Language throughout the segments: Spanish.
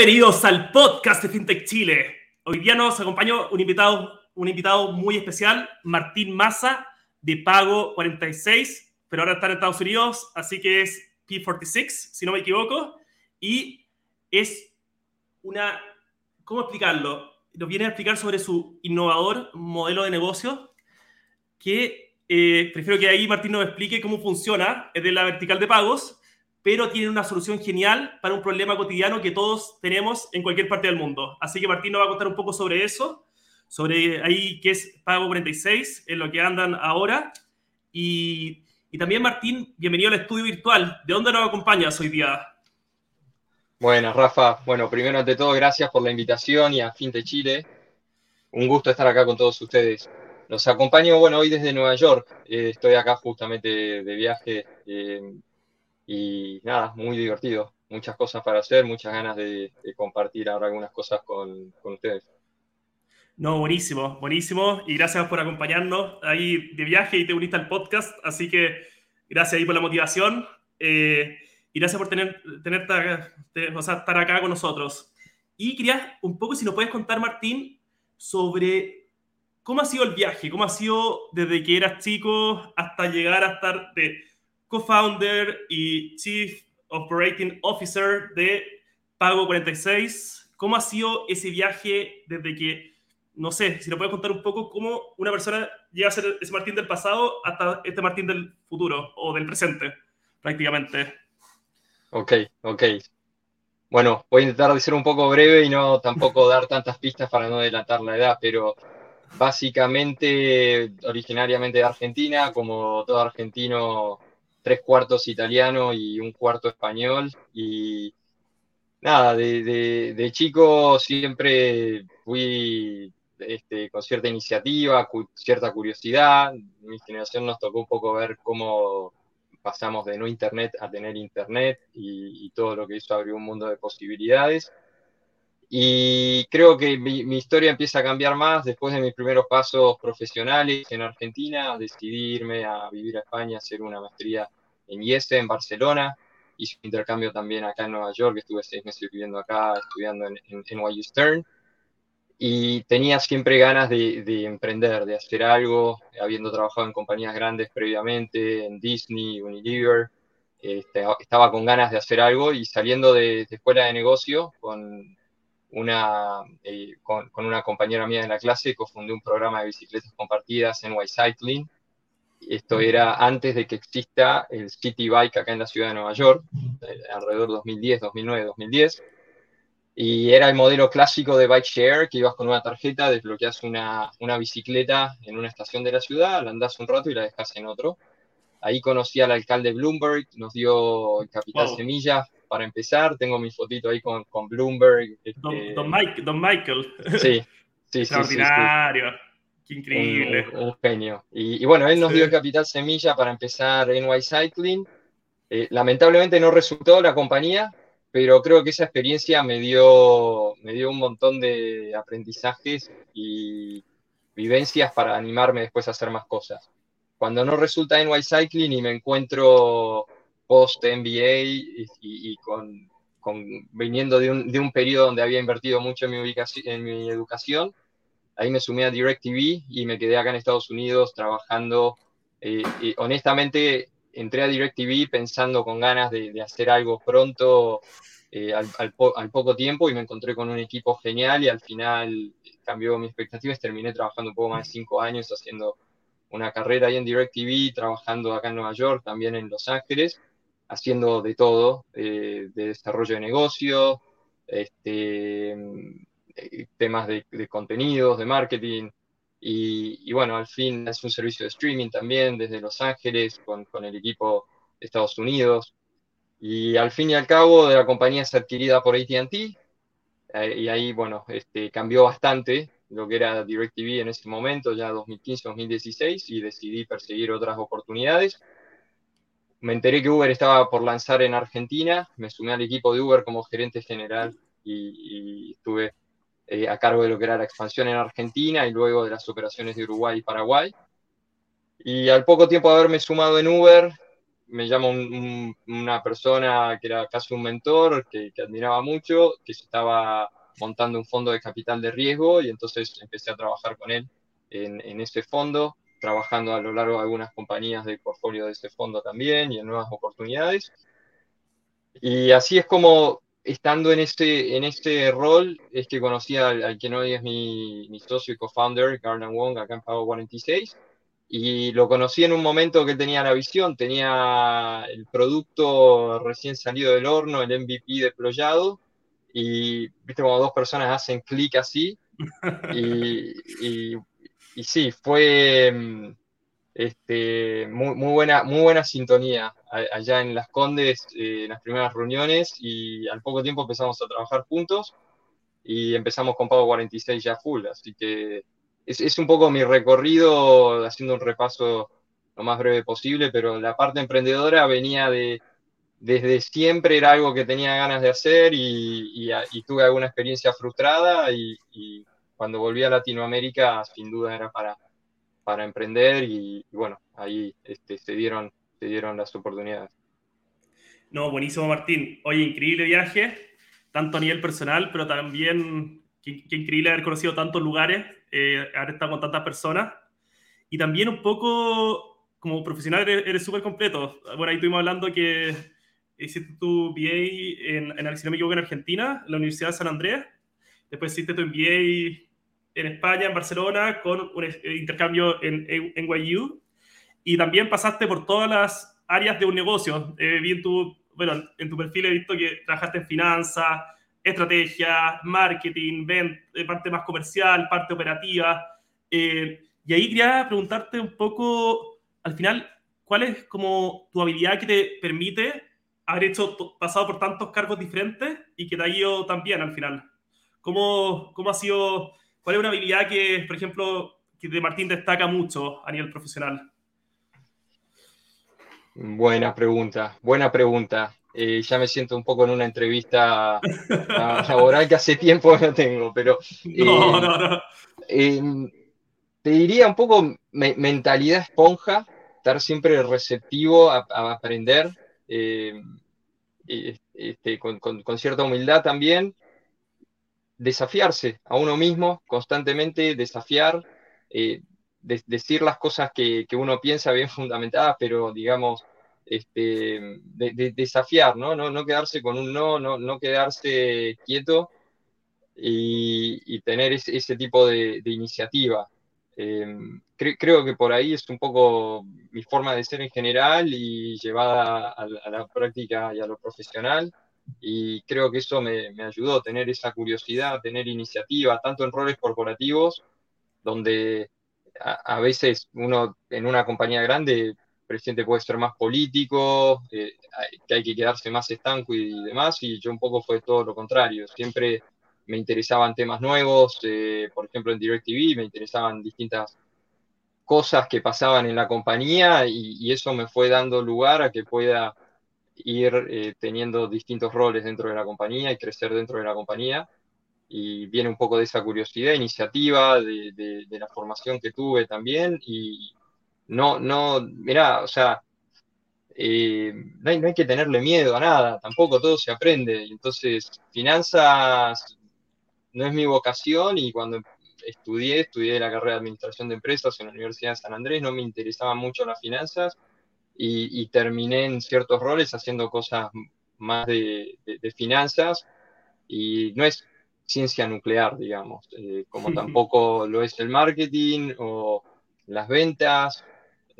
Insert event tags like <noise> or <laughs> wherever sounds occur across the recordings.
Bienvenidos al podcast de FinTech Chile. Hoy día nos acompaña un invitado, un invitado muy especial, Martín Massa, de Pago 46, pero ahora está en Estados Unidos, así que es P46, si no me equivoco, y es una, ¿cómo explicarlo? Nos viene a explicar sobre su innovador modelo de negocio, que eh, prefiero que ahí Martín nos explique cómo funciona, es de la vertical de pagos, pero tiene una solución genial para un problema cotidiano que todos tenemos en cualquier parte del mundo. Así que Martín nos va a contar un poco sobre eso, sobre ahí qué es Pago 46, en lo que andan ahora. Y, y también Martín, bienvenido al estudio virtual. ¿De dónde nos acompañas hoy día? Buenas, Rafa. Bueno, primero ante todo, gracias por la invitación y a Finte Chile. Un gusto estar acá con todos ustedes. Los acompaño, bueno, hoy desde Nueva York. Eh, estoy acá justamente de viaje. Eh, y nada, muy divertido. Muchas cosas para hacer, muchas ganas de, compartir ahora algunas cosas con, ustedes. No, buenísimo, buenísimo. Y gracias por acompañarnos ahí de viaje y te uniste al podcast. Así que gracias ahí por la motivación. Eh, y gracias por tener, tener estar acá con nosotros. Y quería un poco, si nos puedes contar, Martín, sobre cómo ha sido el viaje, cómo ha sido desde que eras chico hasta llegar a estar co-founder y Chief Operating Officer de Pago 46. ¿Cómo ha sido ese viaje desde que, no sé, si nos puedes contar un poco cómo una persona llega a ser ese Martín del pasado hasta este Martín del futuro o del presente, prácticamente? Ok, ok. Bueno, voy a intentar ser un poco breve y no tampoco dar tantas pistas para no delatar la edad, pero básicamente originariamente de Argentina, como todo argentino tres cuartos italiano y un cuarto español. Y nada, de, chico siempre fui este, con cierta iniciativa, cierta curiosidad. Mi generación nos tocó un poco ver cómo pasamos de no internet a tener internet y, y todo lo que hizo abrió un mundo de posibilidades. Y creo que mi, historia empieza a cambiar más después de mis primeros pasos profesionales en Argentina. Decidí irme a vivir a España, hacer una maestría en IESE, en Barcelona. Hice un intercambio también acá en Nueva York. Estuve seis meses viviendo acá, estudiando en, en NYU Stern. Y tenía siempre ganas de, de, emprender, de hacer algo, habiendo trabajado en compañías grandes previamente, en Disney, Unilever. Este, estaba con ganas de hacer algo y saliendo de, de escuela de negocio con una, eh, con, una compañera mía en la clase, cofundé un programa de bicicletas compartidas en Cycling. Esto era antes de que exista el City Bike acá en la ciudad de Nueva York, eh, alrededor de 2010, 2009, 2010. Y era el modelo clásico de bike share, que ibas con una tarjeta, desbloqueas una, una bicicleta en una estación de la ciudad, la andás un rato y la dejas en otro. Ahí conocí al alcalde Bloomberg, nos dio el capital semilla para empezar. Tengo mi fotito ahí con, con Bloomberg. Este, don, Mike, don, Michael. Sí, sí, <laughs> Extraordinario. Qué increíble. Un, genio. Y, bueno, él nos dio el capital semilla para empezar NY Cycling. Eh, lamentablemente no resultó la compañía, pero creo que esa experiencia me dio, me dio un montón de aprendizajes y vivencias para animarme después a hacer más cosas. Cuando no resulta NY Cycling y me encuentro post MBA y, con, viniendo de un, de un, periodo donde había invertido mucho en mi, ubicación, en mi educación, ahí me sumé a DirecTV y me quedé acá en Estados Unidos trabajando. Eh, y honestamente, entré a DirecTV pensando con ganas de, hacer algo pronto eh, al, al, poco tiempo y me encontré con un equipo genial y al final cambió mis expectativas. Terminé trabajando un poco más de cinco años haciendo una carrera ahí en DirecTV, trabajando acá en Nueva York, también en Los Ángeles haciendo de todo, eh, de desarrollo de negocio, este, eh, temas de, contenidos, de marketing. Y, bueno, al fin es un servicio de streaming también desde Los Ángeles con, con el equipo de Estados Unidos. Y al fin y al cabo, la compañía es adquirida por ATT. Eh, y ahí, bueno, este, cambió bastante lo que era DirecTV en ese momento, ya 2015-2016, y decidí perseguir otras oportunidades me enteré que Uber estaba por lanzar en Argentina, me sumé al equipo de Uber como gerente general y, estuve eh, a cargo de lo que era la expansión en Argentina y luego de las operaciones de Uruguay y Paraguay. Y al poco tiempo de haberme sumado en Uber, me llama una persona que era casi un mentor, que, admiraba mucho, que estaba montando un fondo de capital de riesgo y entonces empecé a trabajar con él en, en ese fondo, trabajando a lo largo de algunas compañías del portfolio de ese fondo también y en nuevas oportunidades. Y así es como, estando en este, en este rol, es que conocí al, que hoy es mi, mi socio y co-founder, Garland Wong, acá en Pago 46 y lo conocí en un momento que tenía la visión, tenía el producto recién salido del horno, el MVP deployado, y viste como dos personas hacen clic así, <laughs> y, y, sí, fue mm, este, muy, muy, buena, muy buena sintonía allá en Las Condes, eh, en las primeras reuniones, y al poco tiempo empezamos a trabajar juntos, y empezamos con Pago 46 ya full, así que es, un poco mi recorrido, haciendo un repaso lo más breve posible, pero la parte emprendedora venía de, desde siempre era algo que tenía ganas de hacer y, tuve alguna experiencia frustrada y, cuando volví a Latinoamérica sin duda era para, para emprender y, bueno, ahí este, se, dieron, se dieron las oportunidades. No, buenísimo Martín. Oye, increíble viaje, tanto a nivel personal, pero también qué increíble haber conocido tantos lugares eh, haber estado con tantas personas. Y también un poco, como profesional, eres súper completo. Bueno, ahí estuvimos hablando que hiciste tu BA en, en, si no me equivoco, en Argentina, en la Universidad de San Andrés. Después hiciste tu MBA en España, en Barcelona, con un eh, intercambio en, en NYU. Y también pasaste por todas las áreas de un negocio. Eh, vi en tu, bueno, en tu perfil he visto que trabajaste en finanzas, estrategia, marketing, eh, parte más comercial, parte operativa. Eh, y ahí quería preguntarte un poco, al final, ¿cuál es como tu habilidad que te permite haber hecho, pasado por tantos cargos diferentes y que te ha ido tan bien al final? ¿Cómo, cómo ha sido, cuál es una habilidad que, por ejemplo, que de Martín destaca mucho a nivel profesional? Buena pregunta, buena pregunta. Eh, ya me siento un poco en una entrevista <laughs> laboral que hace tiempo no tengo, pero... no, eh, no, no. Em, te diría un poco mentalidad esponja, estar siempre receptivo a, aprender, em, este, con, cierta humildad también, desafiarse a uno mismo constantemente, desafiar, eh, decir las cosas que, que, uno piensa bien <laughs> fundamentadas, pero digamos, este, de, desafiar, ¿no? ¿no? ¿no? quedarse con un no, no, no quedarse quieto y, tener ese, tipo de, iniciativa. Em, creo que por ahí es un poco mi forma de ser en general y llevada a, la práctica y a lo profesional. Y creo que eso me, me ayudó a tener esa curiosidad, tener iniciativa, tanto en roles corporativos, donde a, veces uno en una compañía grande presidente puede ser más político, eh, que hay que quedarse más estanco y demás, y yo un poco fue todo lo contrario. Siempre me interesaban temas nuevos, eh, por ejemplo en DirecTV me interesaban distintas cosas que pasaban en la compañía y, eso me fue dando lugar a que pueda ir eh, teniendo distintos roles dentro de la compañía y crecer dentro de la compañía. Y viene un poco de esa curiosidad, iniciativa, de, la formación que tuve también y, no, no, mirá, o sea, eh, no, hay, que tenerle miedo a nada, tampoco todo se aprende. Entonces, finanzas no es mi vocación y cuando estudié, estudié la carrera de Administración de Empresas en la Universidad de San Andrés, no me interesaban mucho las finanzas y, terminé en ciertos roles haciendo cosas más de, finanzas y no es ciencia nuclear, digamos, eh, como <laughs> tampoco lo es el marketing o las ventas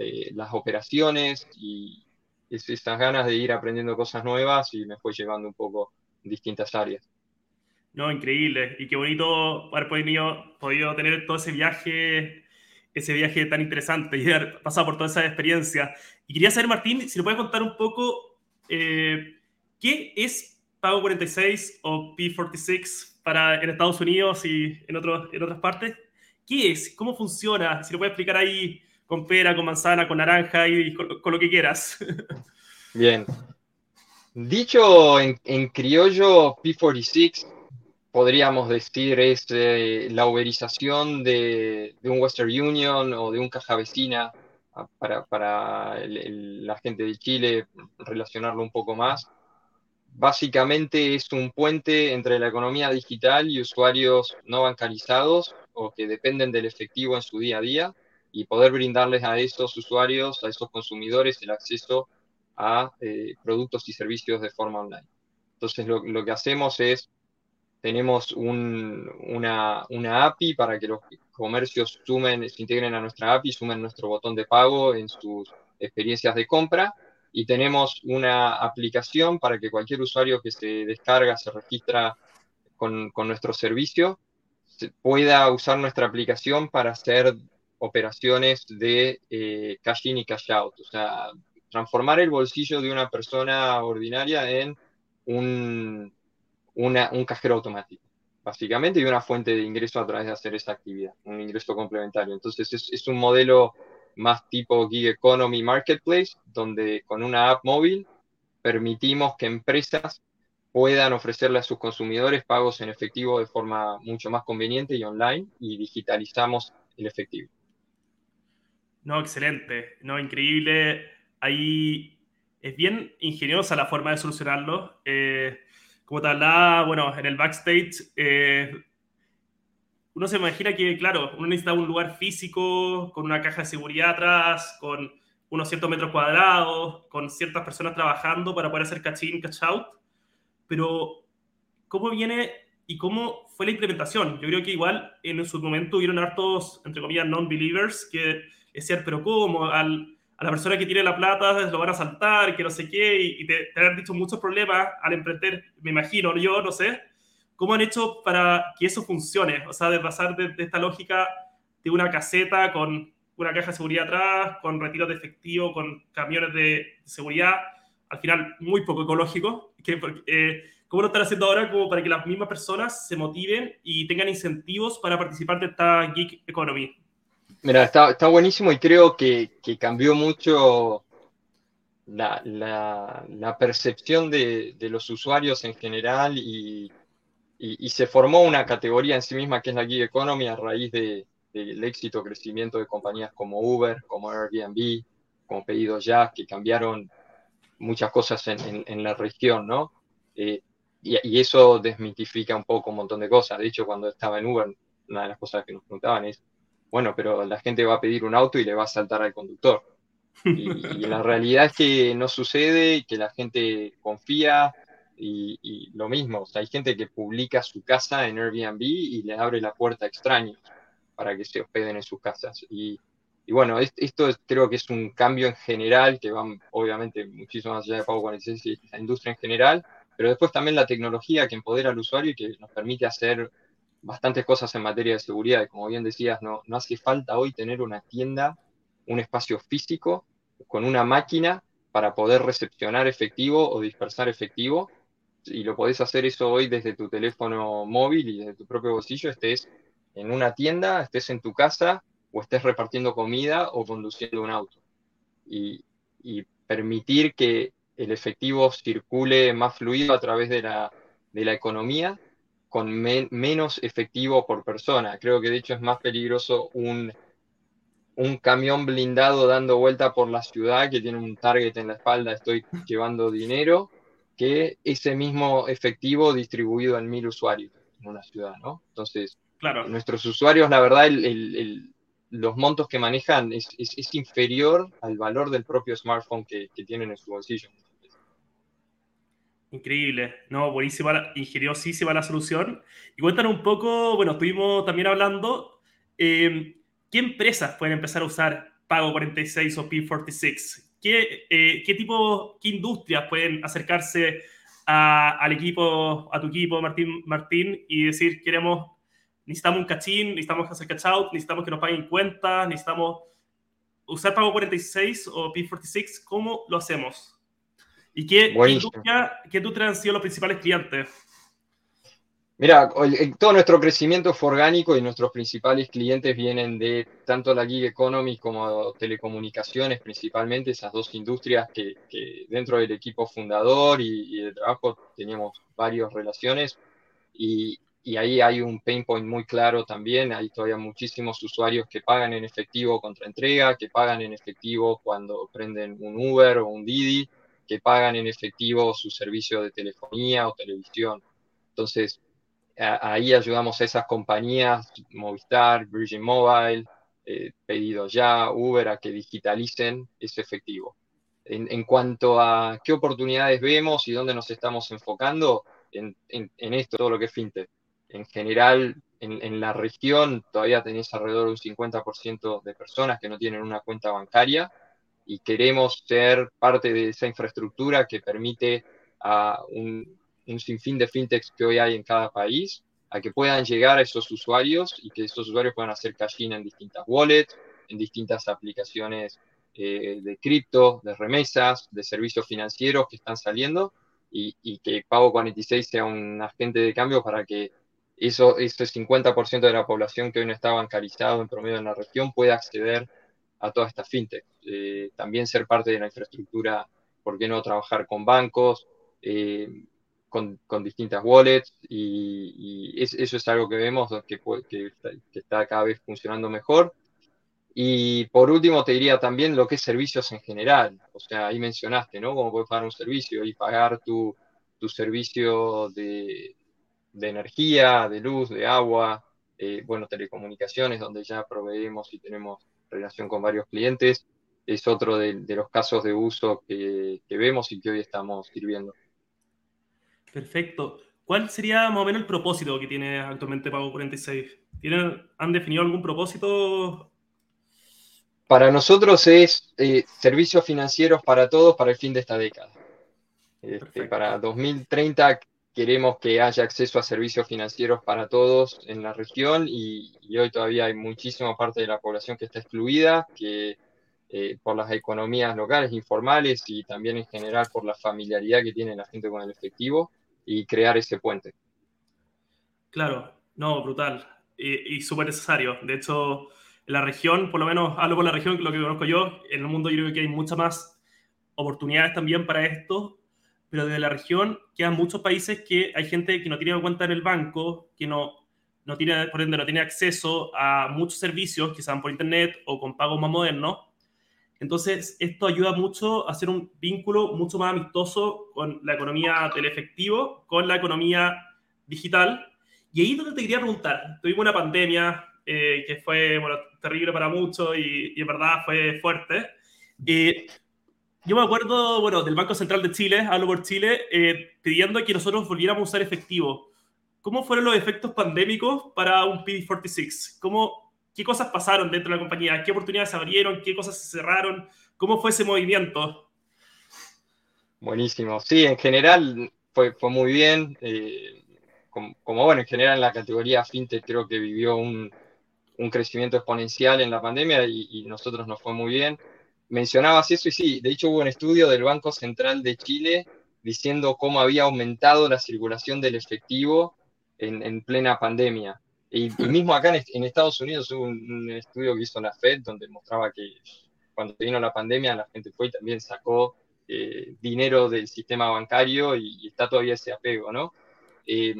eh, las operaciones y estas ganas de ir aprendiendo cosas nuevas y me fue llevando un poco distintas áreas. No, increíble. Y qué bonito haber podido, podido tener todo ese viaje, ese viaje tan interesante y haber pasado por toda esa experiencia. Y quería saber, Martín, si nos puedes contar un poco eh, qué es Pago 46 o P46 para en Estados Unidos y en, en otras partes. ¿Qué es? ¿Cómo funciona? Si lo puedes explicar ahí con pera, con manzana, con naranja y con, lo que quieras. Bien. Dicho en, criollo, P46 podríamos decir es eh, la uberización de, un Western Union o de un caja vecina para, la gente de Chile relacionarlo un poco más. Básicamente es un puente entre la economía digital y usuarios no bancarizados o que dependen del efectivo en su día a día y poder brindarles a esos usuarios, a esos consumidores, el acceso a eh, productos y servicios de forma online. Entonces lo, lo que hacemos es, tenemos un, una, una, API para que los comercios sumen, se integren a nuestra API, sumen nuestro botón de pago en sus experiencias de compra. Y tenemos una aplicación para que cualquier usuario que se descarga, se registra con, con nuestro servicio, pueda usar nuestra aplicación para hacer operaciones de eh, cash in y cash out, o sea, transformar el bolsillo de una persona ordinaria en un, un cajero automático, básicamente, y una fuente de ingreso a través de hacer esa actividad, un ingreso complementario. Entonces, es, es un modelo más tipo gig economy marketplace, donde con una app móvil permitimos que empresas puedan ofrecerle a sus consumidores pagos en efectivo de forma mucho más conveniente y online y digitalizamos el efectivo. No, excelente, no, increíble. Ahí es bien ingeniosa la forma de solucionarlo. Eh, como te hablaba, bueno, en el backstage, eh, uno se imagina que, claro, uno necesita un lugar físico, con una caja de seguridad atrás, con unos ciertos metros cuadrados, con ciertas personas trabajando para poder hacer catch in, catch out. Pero, ¿cómo viene y cómo fue la implementación? Yo creo que igual en su momento hubieron hartos, entre comillas, non-believers que decir, pero ¿cómo? Al, a la persona que tiene la plata lo van a saltar, que no sé qué, y, te, te, han dicho muchos problemas al emprender, me imagino, yo no sé. ¿Cómo han hecho para que eso funcione? O sea, de pasar de, esta lógica de una caseta con una caja de seguridad atrás, con retiros de efectivo, con camiones de seguridad, al final muy poco ecológico. <laughs> Que, eh, ¿Cómo lo están haciendo ahora como para que las mismas personas se motiven y tengan incentivos para participar de esta geek economy? Mira, está, está buenísimo y creo que, que cambió mucho la, la, la percepción de, de, los usuarios en general y, y, y, se formó una categoría en sí misma que es la gig economy a raíz de, del éxito crecimiento de compañías como Uber, como Airbnb, como Pedido Ya, que cambiaron muchas cosas en, en, en la región, ¿no? Eh, y, y, eso desmitifica un poco un montón de cosas. De hecho, cuando estaba en Uber, una de las cosas que nos preguntaban es, bueno, pero la gente va a pedir un auto y le va a saltar al conductor. Y, <laughs> y la realidad es que no sucede, que la gente confía y, y, lo mismo, o sea, hay gente que publica su casa en Airbnb y le abre la puerta a extraños para que se hospeden en sus casas. Y, y bueno, esto es, creo que es un cambio en general que va obviamente muchísimo más allá de Pago 46 y la industria en general, pero después también la tecnología que empodera al usuario y que nos permite hacer bastantes cosas en materia de seguridad. Y como bien decías, no, no hace falta hoy tener una tienda, un espacio físico con una máquina para poder recepcionar efectivo o dispersar efectivo. Y lo podés hacer eso hoy desde tu teléfono móvil y desde tu propio bolsillo, estés en una tienda, estés en tu casa o estés repartiendo comida o conduciendo un auto. Y, y permitir que el efectivo circule más fluido a través de la, de la economía con men menos efectivo por persona. Creo que de hecho es más peligroso un, un camión blindado dando vuelta por la ciudad que tiene un target en la espalda, estoy llevando dinero, que ese mismo efectivo distribuido en mil usuarios en una ciudad, ¿no? Entonces, claro. nuestros usuarios, la verdad, el, el, el, los montos que manejan es, es, es, inferior al valor del propio smartphone que, que tienen en su bolsillo. Increíble, no, buenísima, ingeniosísima la solución. Y cuéntanos un poco, bueno, estuvimos también hablando, eh, ¿qué empresas pueden empezar a usar Pago 46 o P46? ¿Qué, eh, qué tipo, qué industrias pueden acercarse a, al equipo, a tu equipo, Martín, Martín, y decir, queremos, necesitamos un cachín, necesitamos hacer catch out, necesitamos que nos paguen cuentas, necesitamos usar Pago 46 o P46, ¿cómo lo hacemos? ¿Y qué, qué industria han sido los principales clientes? Mira, todo nuestro crecimiento fue orgánico y nuestros principales clientes vienen de tanto la gig economy como telecomunicaciones, principalmente esas dos industrias que, que dentro del equipo fundador y, y, de trabajo teníamos varias relaciones. Y, y ahí hay un pain point muy claro también. Hay todavía muchísimos usuarios que pagan en efectivo contra entrega, que pagan en efectivo cuando prenden un Uber o un Didi, que pagan en efectivo su servicio de telefonía o televisión. Entonces, ahí ayudamos a esas compañías, Movistar, Virgin Mobile, eh, Pedido Ya, Uber, a que digitalicen ese efectivo. En, cuanto a qué oportunidades vemos y dónde nos estamos enfocando, en, esto, todo lo que es fintech. En general, en, la región todavía tenéis alrededor de un 50% de personas que no tienen una cuenta bancaria y queremos ser parte de esa infraestructura que permite a un, un sinfín de fintechs que hoy hay en cada país a que puedan llegar a esos usuarios y que esos usuarios puedan hacer cash en distintas wallets, en distintas aplicaciones eh, de cripto, de remesas, de servicios financieros que están saliendo y, que Pago 46 sea un agente de cambio para que eso, ese 50% de la población que hoy no está bancarizado en promedio en la región pueda acceder a toda esta fintech. Eh, también ser parte de la infraestructura, ¿por qué no trabajar con bancos? Eh, con, distintas wallets y, eso es algo que vemos que, que, está cada vez funcionando mejor. Y por último te diría también lo que es servicios en general. O sea, ahí mencionaste, ¿no? Cómo puedes pagar un servicio y pagar tu, tu servicio de, de, energía, de luz, de agua, eh, bueno, telecomunicaciones, donde ya proveemos y tenemos relación con varios clientes. Es otro de, de los casos de uso que, que vemos y que hoy estamos sirviendo. Perfecto. ¿Cuál sería más o menos el propósito que tiene actualmente Pago 46? ¿Tienen, ¿Han definido algún propósito? Para nosotros es eh, servicios financieros para todos para el fin de esta década. Este, para 2030 queremos que haya acceso a servicios financieros para todos en la región y, hoy todavía hay muchísima parte de la población que está excluida, que eh, por las economías locales, informales y también en general por la familiaridad que tiene la gente con el efectivo y crear ese puente. Claro, no, brutal y, súper necesario. De hecho, la región, por lo menos hablo por la región, lo que conozco yo, en el mundo yo creo que hay muchas más oportunidades también para esto, pero desde la región quedan muchos países que hay gente que no tiene cuenta en el banco, que no, no tiene, por ende, no tiene acceso a muchos servicios que sean por internet o con pagos más modernos entonces, esto ayuda mucho a hacer un vínculo mucho más amistoso con la economía del efectivo, con la economía digital. Y ahí es donde te quería preguntar, tuvimos una pandemia eh, que fue bueno, terrible para muchos y, y, en verdad fue fuerte. Eh, yo me acuerdo, bueno, del Banco Central de Chile, hablo por Chile, eh, pidiendo que nosotros volviéramos a usar efectivo. ¿Cómo fueron los efectos pandémicos para un PD46? ¿Cómo, qué cosas pasaron dentro de la compañía, qué oportunidades se abrieron, qué cosas se cerraron, cómo fue ese movimiento. Buenísimo. Sí, en general fue, fue muy bien. Eh, como, bueno, en general en la categoría fintech creo que vivió un, un crecimiento exponencial en la pandemia y, y, nosotros nos fue muy bien. Mencionabas eso y sí, de hecho hubo un estudio del Banco Central de Chile diciendo cómo había aumentado la circulación del efectivo en, en plena pandemia. Y, mismo acá en, Estados Unidos hubo un, estudio que hizo la Fed donde mostraba que cuando vino la pandemia la gente fue y también sacó eh, dinero del sistema bancario y, está todavía ese apego, ¿no? Eh,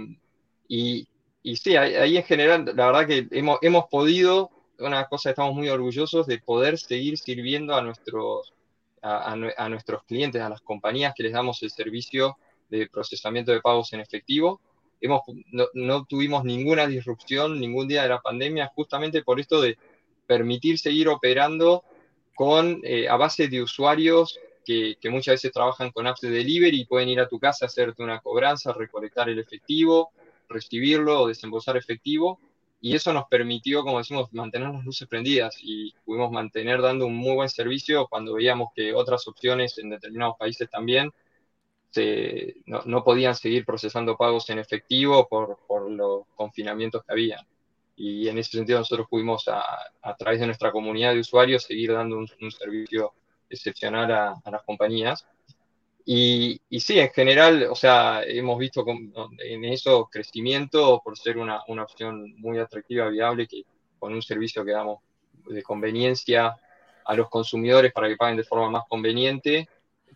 y, y, sí, ahí, en general, la verdad que hemos, hemos podido, una cosa estamos muy orgullosos de poder seguir sirviendo a nuestros, a, nuestros clientes, a las compañías que les damos el servicio de procesamiento de pagos en efectivo no, tuvimos ninguna disrupción ningún día de la pandemia, justamente por esto de permitir seguir operando con, eh, a base de usuarios que, muchas veces trabajan con apps de delivery y pueden ir a tu casa, hacerte una cobranza, recolectar el efectivo, recibirlo o desembolsar efectivo. Y eso nos permitió, como decimos, mantener las luces prendidas y pudimos mantener dando un muy buen servicio cuando veíamos que otras opciones en determinados países también no, podían seguir procesando pagos en efectivo por, los confinamientos que había. Y en ese sentido nosotros pudimos, a, través de nuestra comunidad de usuarios, seguir dando un, servicio excepcional a, las compañías. Y, sí, en general, o sea, hemos visto en eso crecimiento por ser una, una opción muy atractiva, viable, que con un servicio que damos de conveniencia a los consumidores para que paguen de forma más conveniente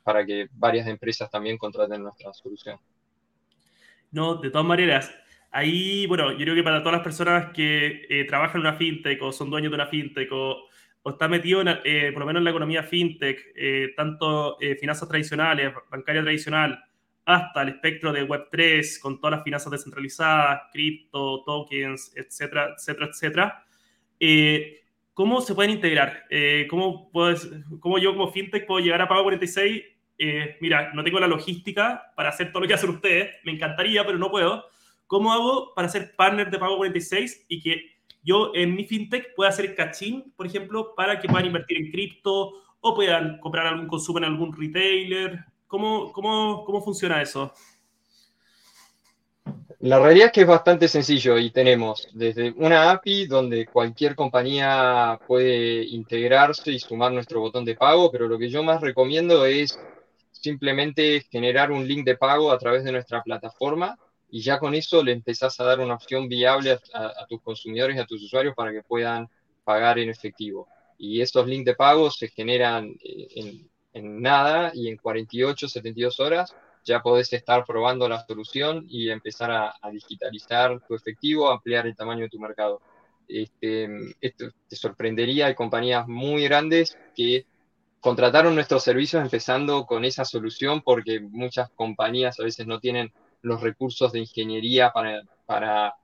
para que varias empresas también contraten nuestra solución. No, de todas maneras, ahí, bueno, yo creo que para todas las personas que eh, trabajan en una fintech o son dueños de una fintech o, o están metidos, eh, por lo menos en la economía fintech, tanto finanzas tradicionales, bancaria tradicional, hasta el espectro de Web3, con todas las finanzas descentralizadas, cripto, tokens, etcétera, etcétera, etcétera. ¿Cómo se pueden integrar? ¿cómo, puedes, ¿Cómo yo como fintech puedo llegar a Pago 46 eh, mira, no tengo la logística para hacer todo lo que hacen ustedes, me encantaría, pero no puedo. ¿Cómo hago para ser partner de Pago 46 y que yo en mi fintech pueda hacer cachín, por ejemplo, para que puedan invertir en cripto o puedan comprar algún consumo en algún retailer? ¿Cómo, cómo, cómo funciona eso? La realidad es que es bastante sencillo y tenemos desde una API donde cualquier compañía puede integrarse y sumar nuestro botón de pago, pero lo que yo más recomiendo es simplemente generar un link de pago a través de nuestra plataforma y ya con eso le empezás a dar una opción viable a, tus consumidores y a tus usuarios para que puedan pagar en efectivo. Y estos links de pago se generan eh, en, nada y en 48, 72 horas ya podés estar probando la solución y empezar a, digitalizar tu efectivo, ampliar el tamaño de tu mercado. Este, esto te sorprendería, hay compañías muy grandes que contrataron nuestros servicios empezando con esa solución porque muchas compañías a veces no tienen los recursos de ingeniería para, para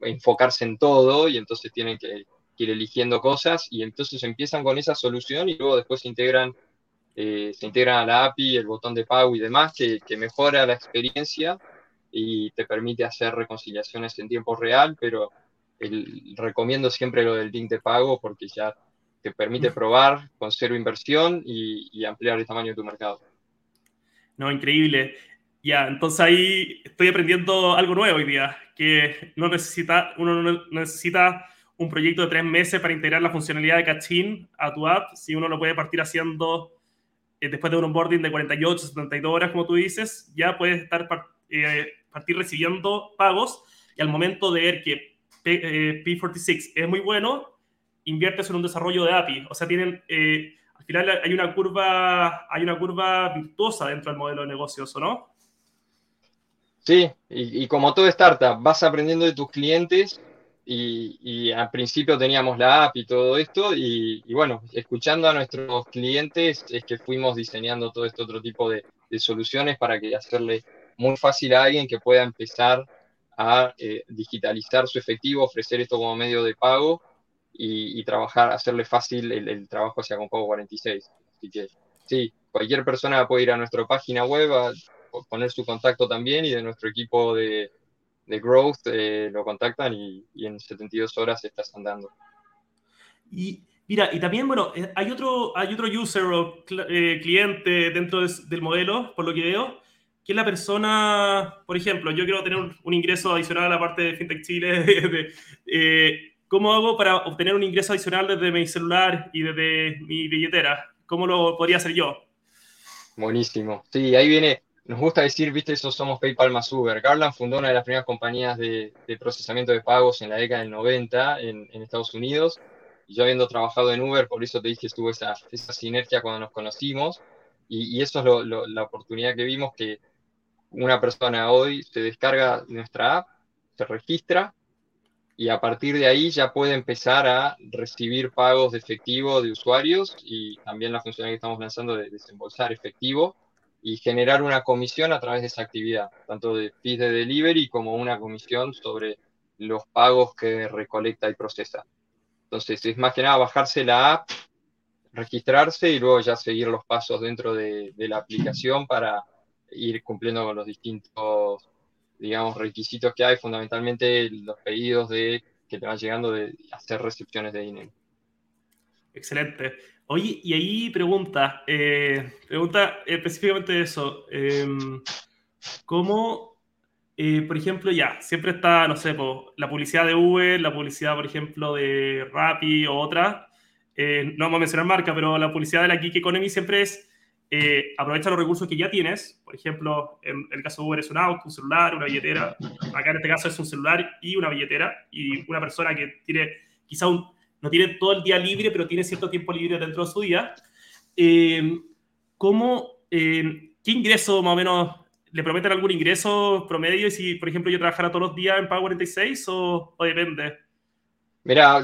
enfocarse en todo y entonces tienen que, ir eligiendo cosas y entonces empiezan con esa solución y luego después se integran, eh, se integran a la API, el botón de pago y demás que, que mejora la experiencia y te permite hacer reconciliaciones en tiempo real, pero el, recomiendo siempre lo del link de pago porque ya te permite probar con cero inversión y, ampliar el tamaño de tu mercado. No, increíble. Ya, entonces ahí estoy aprendiendo algo nuevo hoy día, que no necesita, uno no necesita un proyecto de tres meses para integrar la funcionalidad de Cachín a tu app, si uno lo puede partir haciendo eh, después de un onboarding de 48, 72 horas, como tú dices, ya puedes estar eh, partir recibiendo pagos y al momento de ver que P, P46 eh, es muy bueno, inviertes en un desarrollo de API. O sea, tienen, eh, al final hay una curva, hay una curva virtuosa dentro del modelo de negocios, ¿o no? Sí, y, como todo startup, vas aprendiendo de tus clientes y, al principio teníamos la API y todo esto y, bueno, escuchando a nuestros clientes es que fuimos diseñando todo este otro tipo de, soluciones para que hacerle muy fácil a alguien que pueda empezar a eh, digitalizar su efectivo, ofrecer esto como medio de pago y, trabajar, hacerle fácil el, trabajo hacia Compago 46. Así que sí, cualquier persona puede ir a nuestra página web, poner su contacto también y de nuestro equipo de, de Growth eh, lo contactan y, en 72 horas estás andando. Y mira, y también, bueno, eh, hay otro, hay otro user o eh, cliente dentro del modelo, por lo que veo, que es la persona, por ejemplo, yo quiero tener un, ingreso adicional a la parte de FinTech Chile, <laughs> de, ¿Cómo hago para obtener un ingreso adicional desde mi celular y desde mi billetera? ¿Cómo lo podría hacer yo? Buenísimo. Sí, ahí viene, nos gusta decir, viste, eso somos PayPal más Uber. Garland fundó una de las primeras compañías de, procesamiento de pagos en la década del 90 en, Estados Unidos. Yo habiendo trabajado en Uber, por eso te dije, estuvo esa, esa sinergia cuando nos conocimos. Y, eso es la oportunidad que vimos que una persona hoy se descarga nuestra app, se registra y a partir de ahí ya puede empezar a recibir pagos de efectivo de usuarios y también la funcionalidad que estamos lanzando de desembolsar efectivo y generar una comisión a través de esa actividad, tanto de fees de delivery como una comisión sobre los pagos que recolecta y procesa. Entonces, es más que nada bajarse la app, registrarse y luego ya seguir los pasos dentro de, de la aplicación para ir cumpliendo con los distintos digamos, requisitos que hay, fundamentalmente los pedidos de que te van llegando de hacer recepciones de dinero. Excelente. Oye, y ahí pregunta, eh, pregunta específicamente eso. Em, ¿Cómo, eh, por ejemplo, ya, siempre está, no sé, la publicidad de Uber, la publicidad, por ejemplo, de Rappi o otra, eh, no vamos a mencionar marca, pero la publicidad de la Geek Economy siempre es eh, aprovecha los recursos que ya tienes. Por ejemplo, en el caso de Uber es un auto, un celular, una billetera. Acá en este caso es un celular y una billetera. Y una persona que tiene, quizá no tiene todo el día libre, pero tiene cierto tiempo libre dentro de su día. Eh, ¿cómo, eh, ¿Qué ingreso más o menos ¿le prometen algún ingreso promedio y si, por ejemplo, yo trabajara todos los días en Pago 46 o, depende? Mira,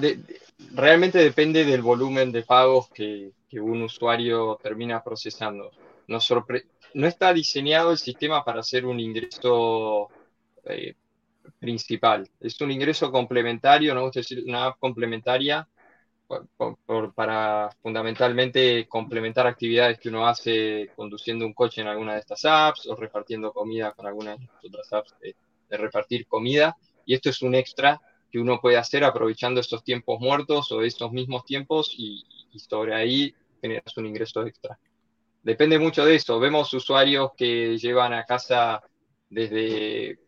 realmente depende del volumen de pagos que, un usuario termina procesando. no está diseñado el sistema para hacer un ingreso eh, principal. Es un ingreso complementario, no gusta decir una app complementaria para fundamentalmente complementar actividades que uno hace conduciendo un coche en alguna de estas apps o repartiendo comida con alguna de las otras apps de, repartir comida. Y esto es un extra que uno puede hacer aprovechando estos tiempos muertos o estos mismos tiempos y, y sobre ahí generas un ingreso extra. Depende mucho de eso. Vemos usuarios que llevan a casa desde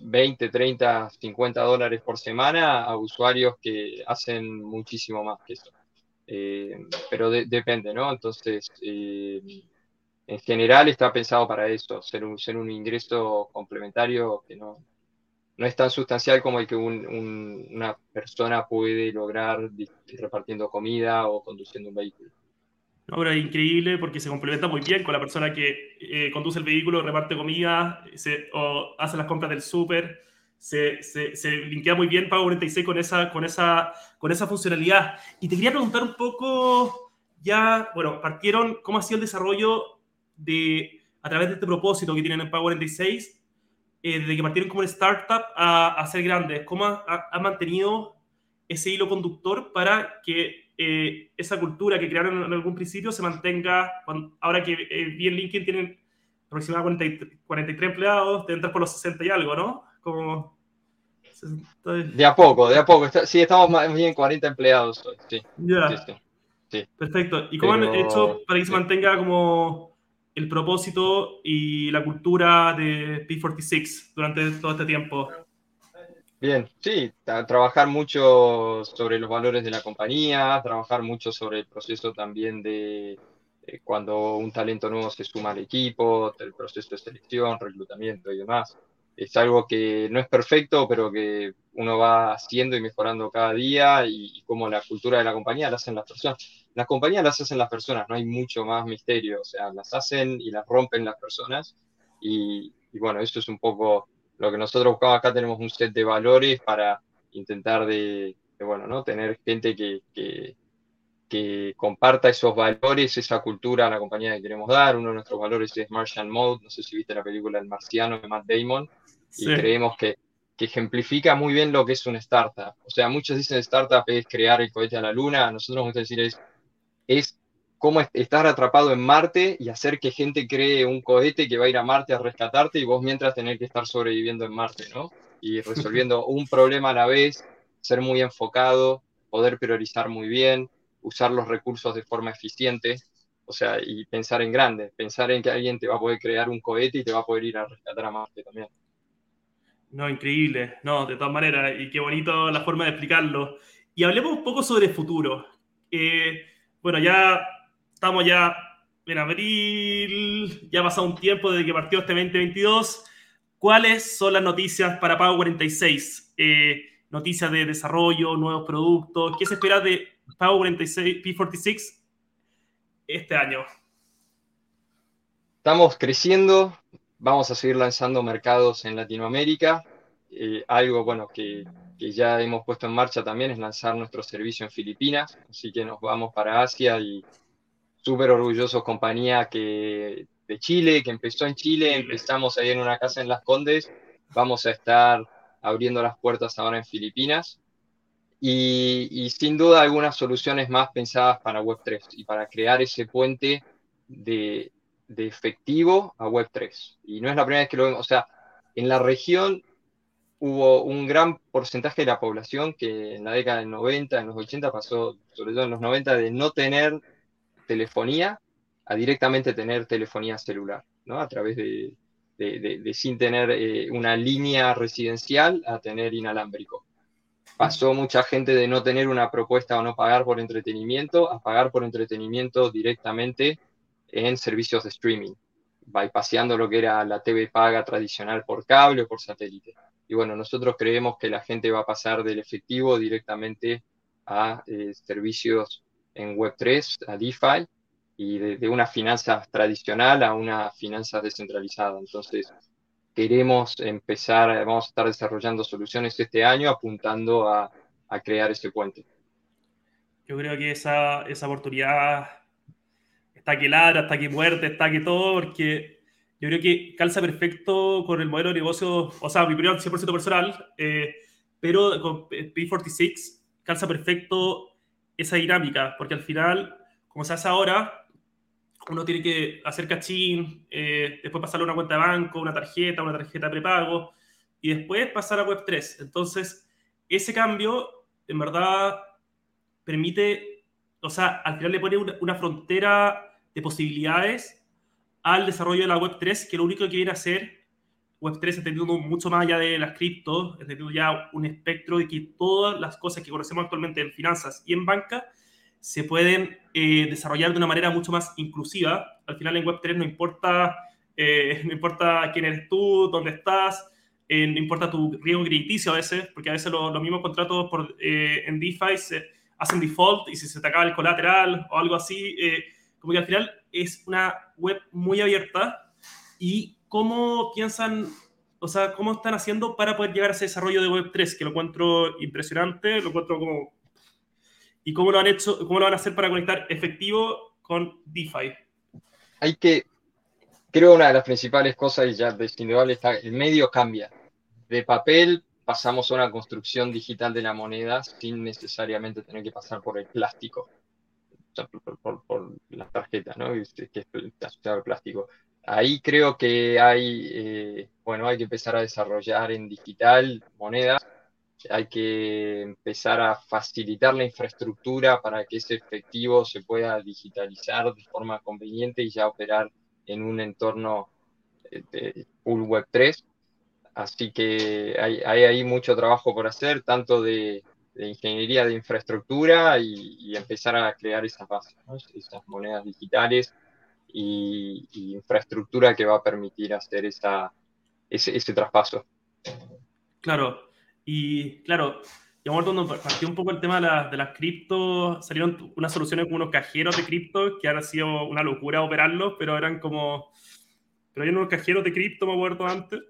20, 30, 50 dólares por semana a usuarios que hacen muchísimo más que eso. Eh, pero depende, ¿no? Entonces, eh, en general está pensado para eso, ser un, ser un ingreso complementario que no, no es tan sustancial como el que una persona puede lograr repartiendo comida o conduciendo un vehículo. No, es increíble porque se complementa muy bien con la persona que eh, conduce el vehículo, reparte comida o hace las compras del súper. Se, se, se, linkea muy bien Pago 46 con esa, con, esa, con esa funcionalidad. Y te quería preguntar un poco, ya, bueno, partieron, ¿cómo ha sido el desarrollo de, a través de este propósito que tienen en Pago 46, eh, desde que partieron como una startup a, a ser grandes? ¿Cómo ha, ha mantenido ese hilo conductor para que eh, esa cultura que crearon en algún principio se mantenga, ahora que eh, bien LinkedIn tienen aproximadamente 43 empleados, te entras por los 60 y algo, ¿no? Como... De a poco, de a poco. Sí, estamos más bien 40 empleados sí, Perfecto. ¿Y cómo han hecho para que se mantenga como el propósito y la cultura de P46 durante todo este tiempo? Bien, sí, trabajar mucho sobre los valores de la compañía, trabajar mucho sobre el proceso también de eh, cuando un talento nuevo se suma al equipo, el proceso de selección, reclutamiento y demás. Es algo que no es perfecto, pero que uno va haciendo y mejorando cada día y, como la cultura de la compañía la hacen las personas. Las compañías las hacen las personas, no hay mucho más misterio, o sea, las hacen y las rompen las personas y, y bueno, eso es un poco lo que nosotros buscamos acá tenemos un set de valores para intentar de, bueno, ¿no? Tener gente que, que, comparta esos valores, esa cultura a la compañía que queremos dar. Uno de nuestros valores es Martian Mode, no sé si viste la película El Marciano de Matt Damon, y creemos que, que ejemplifica muy bien lo que es una startup. O sea, muchos dicen startup es crear el cohete a la luna, nosotros vamos a decir es, es cómo estar atrapado en Marte y hacer que gente cree un cohete que va a ir a Marte a rescatarte y vos mientras tener que estar sobreviviendo en Marte, ¿no? Y <laughs> resolviendo un problema a la vez, ser muy enfocado, poder priorizar muy bien, usar los recursos de forma eficiente, o sea, y pensar en grande, pensar en que alguien te va a poder crear un cohete y te va a poder ir a rescatar a Marte también. No, increíble, no, de todas maneras, y qué bonito la forma de explicarlo. Y hablemos un poco sobre el futuro. Eh, bueno, ya estamos ya en abril, ya ha pasado un tiempo desde que partió este 2022. ¿Cuáles son las noticias para Pago 46? Eh, noticias de desarrollo, nuevos productos. ¿Qué se espera de Pago 46, P46 este año? Estamos creciendo, vamos a seguir lanzando mercados en Latinoamérica. Eh, algo bueno que, que, ya hemos puesto en marcha también es lanzar nuestro servicio en Filipinas, así que nos vamos para Asia y súper orgullosos compañía que, de Chile, que empezó en Chile, empezamos ahí en una casa en Las Condes, vamos a estar abriendo las puertas ahora en Filipinas y, sin duda algunas soluciones más pensadas para Web3 y para crear ese puente de, de efectivo a Web3. Y no es la primera vez que lo vemos, o sea, en la región hubo un gran porcentaje de la población que en la década del 90, en los 80 pasó, sobre todo en los 90, de no tener telefonía a directamente tener telefonía celular, ¿no? A través de, de, sin tener eh, una línea residencial a tener inalámbrico. Pasó mucha gente de no tener una propuesta o no pagar por entretenimiento a pagar por entretenimiento directamente en servicios de streaming, bypaseando lo que era la TV paga tradicional por cable o por satélite. Y bueno, nosotros creemos que la gente va a pasar del efectivo directamente a eh, servicios en Web3, a DeFi, y de, una finanza tradicional a una finanza descentralizada. Entonces, queremos empezar, vamos a estar desarrollando soluciones este año apuntando a, crear este puente. Yo creo que esa, esa oportunidad está que ladra, está que muerte, está que todo, porque yo creo que calza perfecto con el modelo de negocio, o sea, mi opinión 100% personal, eh, pero con P46 calza perfecto esa dinámica, porque al final, como se hace ahora, uno tiene que hacer cachín, eh, después pasarle una cuenta de banco, una tarjeta, una tarjeta prepago, y después pasar a Web3. Entonces, ese cambio, en verdad, permite, o sea, al final le pone una, frontera de posibilidades al desarrollo de la Web3, que lo único que viene a hacer Web3 entendiendo mucho más allá de las cripto, entendiendo ya un espectro de que todas las cosas que conocemos actualmente en finanzas y en banca se pueden eh, desarrollar de una manera mucho más inclusiva. Al final en Web3 no importa, eh, <laughs> no importa quién eres tú, dónde estás, eh, no importa tu riesgo crediticio a veces, porque a veces los mismos contratos por, en DeFi se hacen default y si se te acaba el colateral o algo así, como que al final es una web muy abierta y ¿cómo piensan, o sea, cómo están haciendo para poder llegar a ese desarrollo de Web3? Que lo encuentro impresionante, lo encuentro como... ¿Y cómo lo han hecho, cómo lo van a hacer para conectar efectivo con DeFi? Hay que, creo una de las principales cosas, y ya de indudable está, el medio cambia. De papel pasamos a una construcción digital de la moneda sin necesariamente tener que pasar por el plástico, por, por, las tarjetas, ¿no? Que es asociado al plástico ahí creo que hay, eh, bueno, hay que empezar a desarrollar en digital monedas, hay que empezar a facilitar la infraestructura para que ese efectivo se pueda digitalizar de forma conveniente y ya operar en un entorno eh, de full web 3. Así que hay, ahí mucho trabajo por hacer, tanto de, ingeniería de infraestructura y, empezar a crear esas bases, esas monedas digitales y, infraestructura que va a permitir hacer esa, ese, traspaso. Claro, y claro, yo cuando partió un poco el tema de, las cripto, salieron unas soluciones como unos cajeros de cripto que ahora sido una locura operarlos, pero eran como, pero hay unos cajeros de cripto, me acuerdo antes.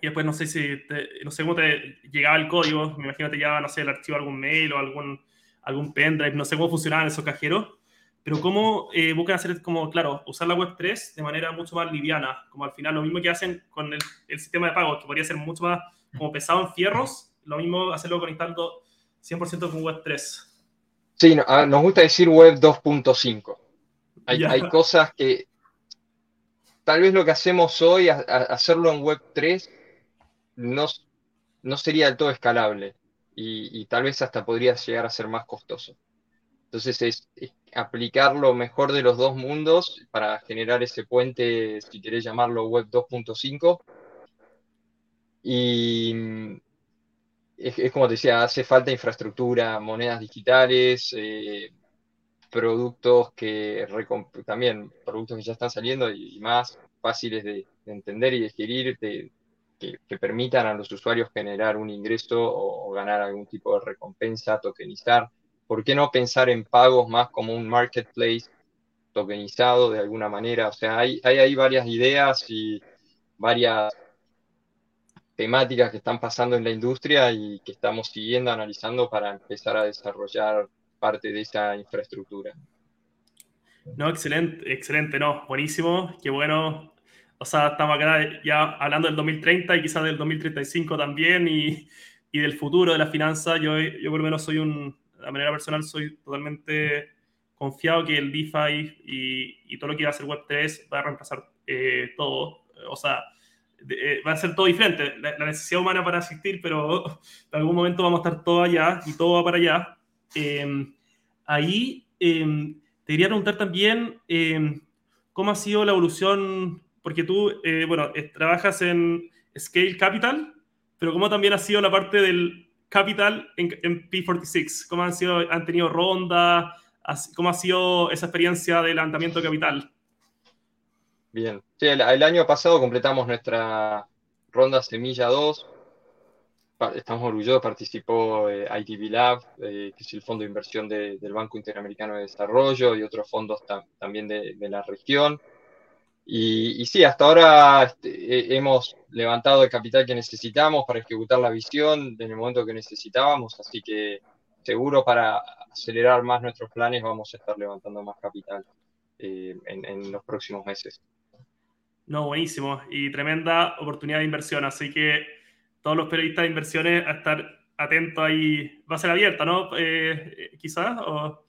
Y después no sé si, no sé cómo te llegaba el código, me imagino te llegaba, no sé, el archivo algún mail o algún, algún pendrive, no sé cómo funcionaban esos cajeros pero cómo eh, buscan hacer, como, claro, usar la web 3 de manera mucho más liviana, como al final lo mismo que hacen con el, el sistema de pago, que podría ser mucho más como pesado en fierros, lo mismo hacerlo conectando 100% con web 3. Sí, nos gusta decir web 2.5. Hay, hay, cosas que tal vez lo que hacemos hoy, hacerlo en web 3, no, no sería del todo escalable y, y, tal vez hasta podría llegar a ser más costoso. Entonces es, aplicar lo mejor de los dos mundos para generar ese puente, si querés llamarlo Web 2.5. Y es, como te decía, hace falta infraestructura, monedas digitales, eh, productos que también productos que ya están saliendo y, más fáciles de, entender y de digerir, que, permitan a los usuarios generar un ingreso o ganar algún tipo de recompensa, tokenizar ¿por qué no pensar en pagos más como un marketplace tokenizado de alguna manera? O sea, hay, hay, varias ideas y varias temáticas que están pasando en la industria y que estamos siguiendo, analizando para empezar a desarrollar parte de esa infraestructura. No, excelente, excelente, no, buenísimo, qué bueno. O sea, estamos acá ya hablando del 2030 y quizás del 2035 también y, y del futuro de la finanza. Yo, yo por lo menos soy un, de manera personal soy totalmente confiado que el DeFi y, y todo lo que va a ser Web3 va a reemplazar eh, todo. O sea, eh, va a ser todo diferente. La, necesidad humana para asistir, pero <laughs> en algún momento vamos a estar todo allá y todo va para allá. Em, ahí em, te quería preguntar también em, cómo ha sido la evolución, porque tú, eh, bueno, trabajas en Scale Capital, pero cómo también ha sido la parte del Capital en, P46? ¿Cómo han, sido, han tenido ronda? ¿Cómo ha sido esa experiencia de levantamiento de capital? Bien, el, año pasado completamos nuestra ronda Semilla 2. estamos orgullosos, participó eh, ITV Lab, eh, que es el fondo de inversión del Banco Interamericano de Desarrollo y otros fondos también de, la región. Y, sí, hasta ahora este, hemos levantado el capital que necesitamos para ejecutar la visión en el momento que necesitábamos, así que seguro para acelerar más nuestros planes vamos a estar levantando más capital en, en los próximos meses. No, buenísimo. Y tremenda oportunidad de inversión. Así que todos los periodistas de inversiones a estar atentos ahí. Va a ser abierta, ¿no? Eh, quizás. O...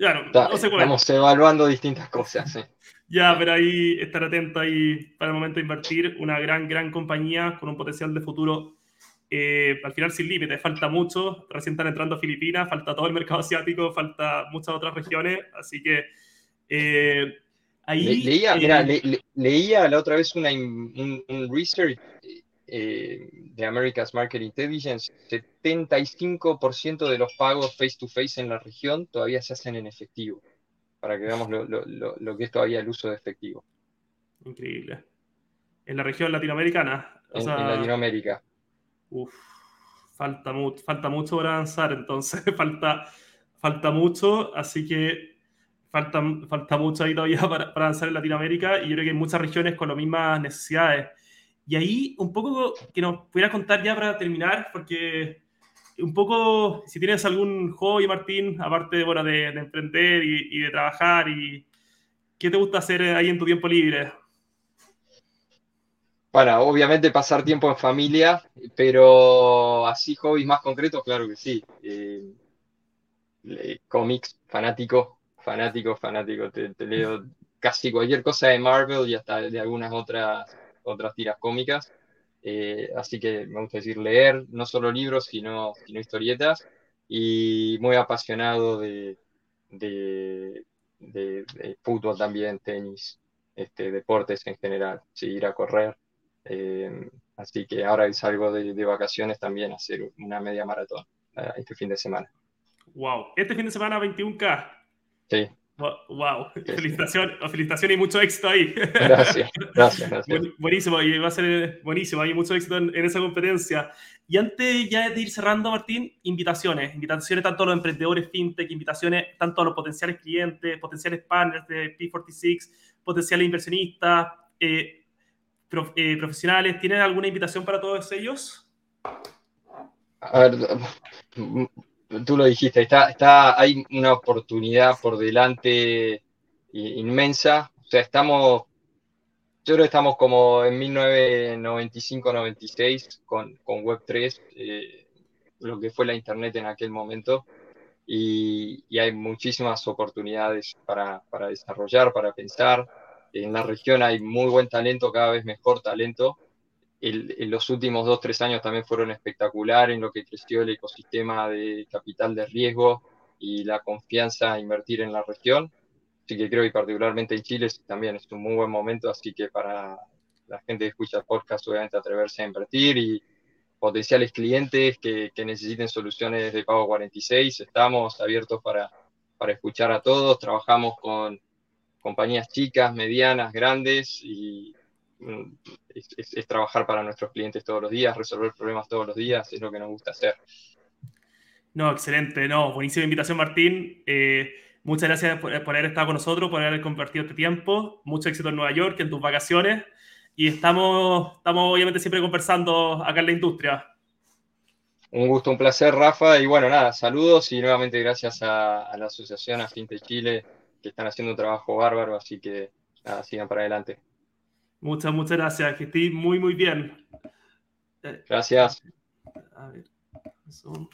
Ya, no, no sé Estamos evaluando distintas cosas. Ya, pero ahí estar atento ahí para el momento de invertir. Una gran, gran compañía con un potencial de futuro eh, al final sin límite. Falta mucho. Recién están entrando a Filipinas, falta todo el mercado asiático, falta muchas otras regiones. Así que eh, leía, eh, leía la otra vez una, un, research eh, de America's Market Intelligence, 75% de los pagos face to face en la región todavía se hacen en efectivo, para que veamos lo, que es todavía el uso de efectivo. Increíble. En la región latinoamericana. en, Latinoamérica. Uf, falta, falta mucho para avanzar, entonces <laughs> falta, falta mucho, así que falta, falta mucho ahí todavía <laughs> para, para, avanzar en Latinoamérica y yo creo que hay muchas regiones con las mismas necesidades. Y ahí un poco que nos pudiera contar ya para terminar, porque un poco si tienes algún hobby, Martín, aparte bueno, de, emprender y, y, de trabajar, y ¿qué te gusta hacer ahí en tu tiempo libre? Bueno, obviamente pasar tiempo en familia, pero así hobbies más concretos, claro que sí. Eh, cómics, fanático, fanático, fanático. Te, leo casi cualquier cosa de Marvel y hasta de algunas otras, otras tiras cómicas. Eh, así que me gusta decir leer, no solo libros, sino, sino historietas. Y muy apasionado de, de, fútbol también, tenis, este, deportes en general, sí, ir a correr. Eh, así que ahora salgo de, de, vacaciones también a hacer una media maratón eh, este fin de semana. Wow, este fin de semana 21K. Sí. Wow, felicitación, felicitación y mucho éxito ahí. Gracias, gracias, <laughs> gracias. Buenísimo, y va a ser buenísimo, hay mucho éxito en, esa competencia. Y antes ya de ir cerrando, Martín, invitaciones, invitaciones tanto a los emprendedores fintech, invitaciones tanto a los potenciales clientes, potenciales partners de P46, potenciales inversionistas, eh, eh, profesionales. ¿Tienes alguna invitación para todos ellos? A ver, tú lo dijiste, está, está, hay una oportunidad por delante inmensa. O sea, estamos, yo creo que estamos como en 1995-96 con, con Web3, eh, lo que fue la Internet en aquel momento. Y, y hay muchísimas oportunidades para, para desarrollar, para pensar. En la región hay muy buen talento, cada vez mejor talento en los últimos dos, tres años también fueron espectaculares en lo que creció el ecosistema de capital de riesgo y la confianza a invertir en la región. Así que creo que particularmente en Chile también es un muy buen momento, así que para la gente que escucha el podcast, obviamente atreverse a invertir y potenciales clientes que, que necesiten soluciones de pago 46, estamos abiertos para, para escuchar a todos, trabajamos con compañías chicas, medianas, grandes y Mm, es, trabajar para nuestros clientes todos los días, resolver problemas todos los días, es lo que nos gusta hacer. No, excelente, no, buenísima invitación Martín. Eh, muchas gracias por, haber estado con nosotros, por haber compartido este tiempo. Mucho éxito en Nueva York, en tus vacaciones. Y estamos, estamos obviamente siempre conversando acá en la industria. Un gusto, un placer, Rafa. Y bueno, nada, saludos y nuevamente gracias a, la Asociación Afinte Chile, que están haciendo un trabajo bárbaro, así que nada, sigan para adelante. Muchas, muchas gracias. Que estéis muy, muy bien. Eh, gracias. A ver. Un